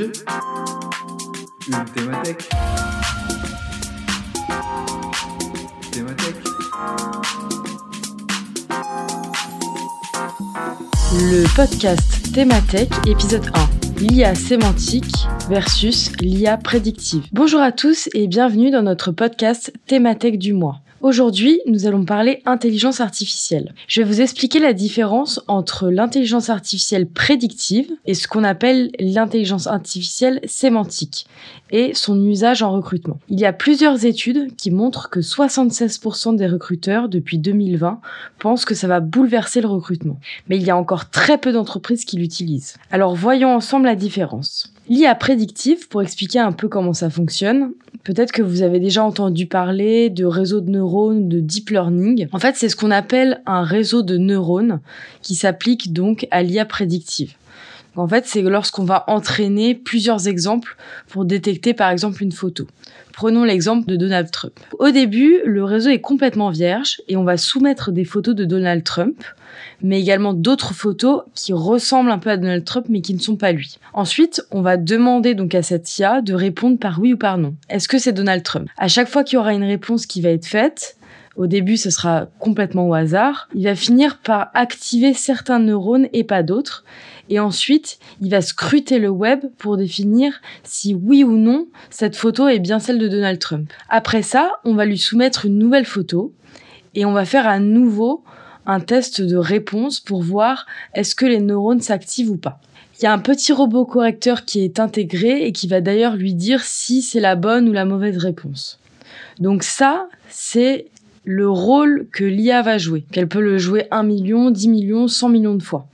Le podcast Thématech, épisode 1. L'IA sémantique versus l'IA prédictive. Bonjour à tous et bienvenue dans notre podcast Thématech du mois. Aujourd'hui, nous allons parler intelligence artificielle. Je vais vous expliquer la différence entre l'intelligence artificielle prédictive et ce qu'on appelle l'intelligence artificielle sémantique et son usage en recrutement. Il y a plusieurs études qui montrent que 76% des recruteurs depuis 2020 pensent que ça va bouleverser le recrutement. Mais il y a encore très peu d'entreprises qui l'utilisent. Alors voyons ensemble la différence. L'IA prédictive, pour expliquer un peu comment ça fonctionne, peut-être que vous avez déjà entendu parler de réseau de neurones, de deep learning. En fait, c'est ce qu'on appelle un réseau de neurones qui s'applique donc à l'IA prédictive. En fait, c'est lorsqu'on va entraîner plusieurs exemples pour détecter par exemple une photo. Prenons l'exemple de Donald Trump. Au début, le réseau est complètement vierge et on va soumettre des photos de Donald Trump mais également d'autres photos qui ressemblent un peu à Donald Trump mais qui ne sont pas lui. Ensuite, on va demander donc à cette IA de répondre par oui ou par non. Est-ce que c'est Donald Trump? À chaque fois qu'il y aura une réponse qui va être faite, au début, ce sera complètement au hasard. Il va finir par activer certains neurones et pas d'autres. Et ensuite, il va scruter le web pour définir si oui ou non cette photo est bien celle de Donald Trump. Après ça, on va lui soumettre une nouvelle photo et on va faire à nouveau un test de réponse pour voir est-ce que les neurones s'activent ou pas. Il y a un petit robot correcteur qui est intégré et qui va d'ailleurs lui dire si c'est la bonne ou la mauvaise réponse. Donc ça, c'est le rôle que l'IA va jouer, qu'elle peut le jouer 1 million, 10 millions, 100 millions de fois.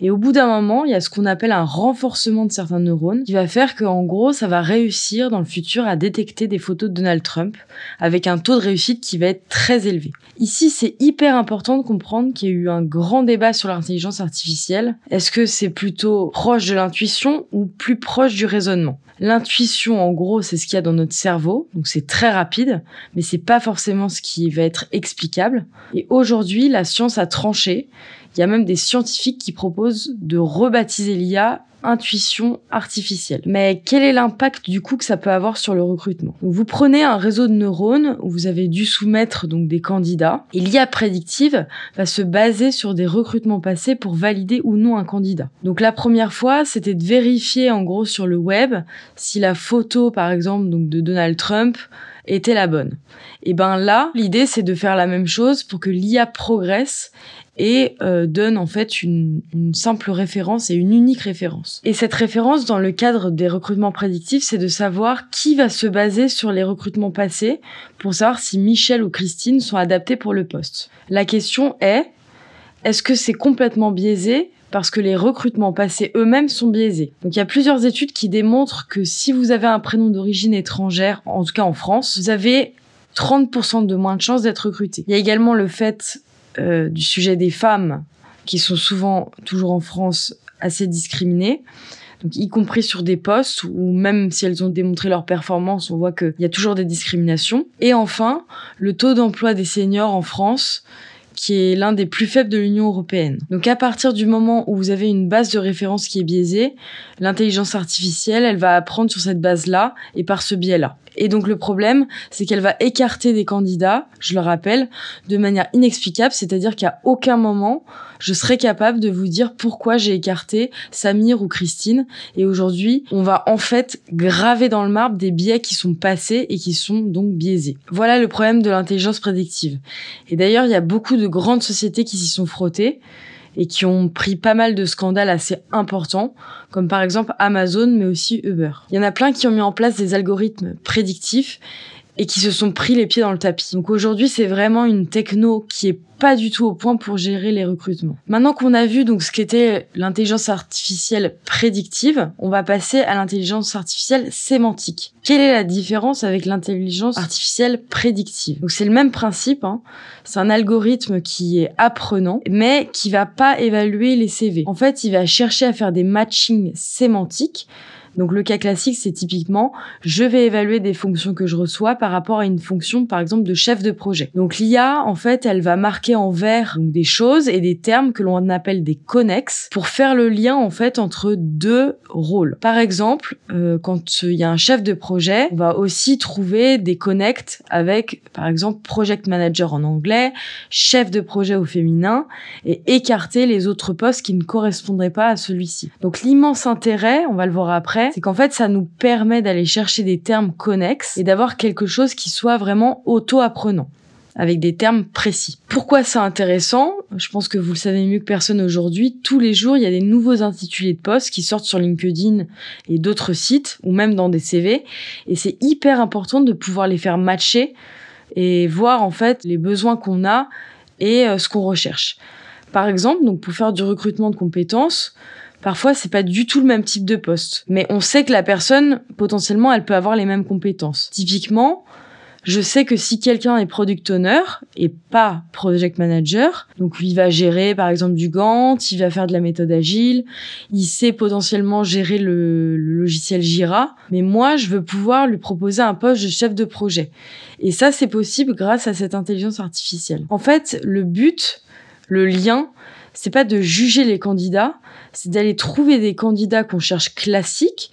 Et au bout d'un moment, il y a ce qu'on appelle un renforcement de certains neurones qui va faire qu'en gros, ça va réussir dans le futur à détecter des photos de Donald Trump avec un taux de réussite qui va être très élevé. Ici, c'est hyper important de comprendre qu'il y a eu un grand débat sur l'intelligence artificielle. Est-ce que c'est plutôt proche de l'intuition ou plus proche du raisonnement? L'intuition, en gros, c'est ce qu'il y a dans notre cerveau, donc c'est très rapide, mais c'est pas forcément ce qui va être explicable. Et aujourd'hui, la science a tranché il y a même des scientifiques qui proposent de rebaptiser l'IA intuition artificielle. Mais quel est l'impact du coup que ça peut avoir sur le recrutement? Vous prenez un réseau de neurones où vous avez dû soumettre donc des candidats et l'IA prédictive va se baser sur des recrutements passés pour valider ou non un candidat. Donc la première fois, c'était de vérifier en gros sur le web si la photo par exemple de Donald Trump était la bonne. Et ben là, l'idée c'est de faire la même chose pour que l'IA progresse et euh, donne en fait une, une, simple référence et une unique référence. Et cette référence dans le cadre des recrutements prédictifs, c'est de savoir qui va se baser sur les recrutements passés pour savoir si Michel ou Christine sont adaptés pour le poste. La question est, est-ce que c'est complètement biaisé parce que les recrutements passés eux-mêmes sont biaisés. Donc il y a plusieurs études qui démontrent que si vous avez un prénom d'origine étrangère, en tout cas en France, vous avez 30% de moins de chances d'être recruté. Il y a également le fait euh, du sujet des femmes qui sont souvent, toujours en France, assez discriminées. Donc, y compris sur des postes où même si elles ont démontré leur performance, on voit qu'il y a toujours des discriminations. Et enfin, le taux d'emploi des seniors en France qui est l'un des plus faibles de l'Union européenne. Donc à partir du moment où vous avez une base de référence qui est biaisée, l'intelligence artificielle, elle va apprendre sur cette base-là et par ce biais-là. Et donc le problème, c'est qu'elle va écarter des candidats, je le rappelle, de manière inexplicable, c'est-à-dire qu'à aucun moment, je serai capable de vous dire pourquoi j'ai écarté Samir ou Christine. Et aujourd'hui, on va en fait graver dans le marbre des biais qui sont passés et qui sont donc biaisés. Voilà le problème de l'intelligence prédictive. Et d'ailleurs, il y a beaucoup de grandes sociétés qui s'y sont frottées et qui ont pris pas mal de scandales assez importants, comme par exemple Amazon, mais aussi Uber. Il y en a plein qui ont mis en place des algorithmes prédictifs et qui se sont pris les pieds dans le tapis. Donc aujourd'hui, c'est vraiment une techno qui est pas du tout au point pour gérer les recrutements. Maintenant qu'on a vu donc ce qu'était l'intelligence artificielle prédictive, on va passer à l'intelligence artificielle sémantique. Quelle est la différence avec l'intelligence artificielle prédictive? Donc c'est le même principe, hein. c'est un algorithme qui est apprenant, mais qui va pas évaluer les CV. En fait, il va chercher à faire des matchings sémantiques Donc le cas classique, c'est typiquement, je vais évaluer des fonctions que je reçois par rapport à une fonction, par exemple, de chef de projet. Donc l'IA, en fait, elle va marquer en vert des choses et des termes que l'on appelle des connexes pour faire le lien, en fait, entre deux rôles. Par exemple, euh, quand il y a un chef de projet, on va aussi trouver des connects avec, par exemple, project manager en anglais, chef de projet au féminin et écarter les autres postes qui ne correspondraient pas à celui-ci. Donc l'immense intérêt, on va le voir après, c'est qu'en fait ça nous permet d'aller chercher des termes connexes et d'avoir quelque chose qui soit vraiment auto-apprenant avec des termes précis. Pourquoi c'est intéressant? Je pense que vous le savez mieux que personne aujourd'hui. Tous les jours, il y a des nouveaux intitulés de postes qui sortent sur LinkedIn et d'autres sites, ou même dans des CV. Et c'est hyper important de pouvoir les faire matcher et voir en fait les besoins qu'on a et euh, ce qu'on recherche. Par exemple, donc pour faire du recrutement de compétences, parfois c'est pas du tout le même type de poste, mais on sait que la personne potentiellement elle peut avoir les mêmes compétences. Typiquement, je sais que si quelqu'un est product owner et pas project manager, donc il va gérer par exemple du Gantt, il va faire de la méthode agile, il sait potentiellement gérer le, le logiciel Jira, mais moi je veux pouvoir lui proposer un poste de chef de projet. Et ça c'est possible grâce à cette intelligence artificielle. En fait, le but, le lien, c'est pas de juger les candidats, c'est d'aller trouver des candidats qu'on cherche classiques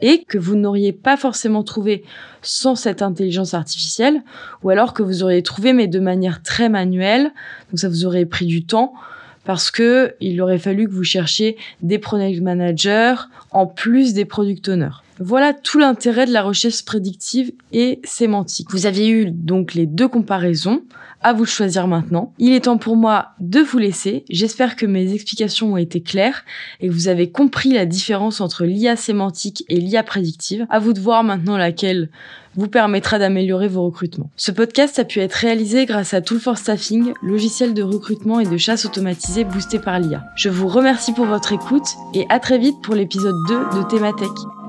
et que vous n'auriez pas forcément trouvé sans cette intelligence artificielle, ou alors que vous auriez trouvé mais de manière très manuelle, donc ça vous aurait pris du temps parce que il aurait fallu que vous cherchiez des product managers en plus des product owners. Voilà tout l'intérêt de la recherche prédictive et sémantique. Vous aviez eu donc les deux comparaisons. À vous de choisir maintenant. Il est temps pour moi de vous laisser. J'espère que mes explications ont été claires et que vous avez compris la différence entre l'IA sémantique et l'IA prédictive. À vous de voir maintenant laquelle vous permettra d'améliorer vos recrutements. Ce podcast a pu être réalisé grâce à Tool for Staffing, logiciel de recrutement et de chasse automatisé boosté par l'IA. Je vous remercie pour votre écoute et à très vite pour l'épisode 2 de Thématech.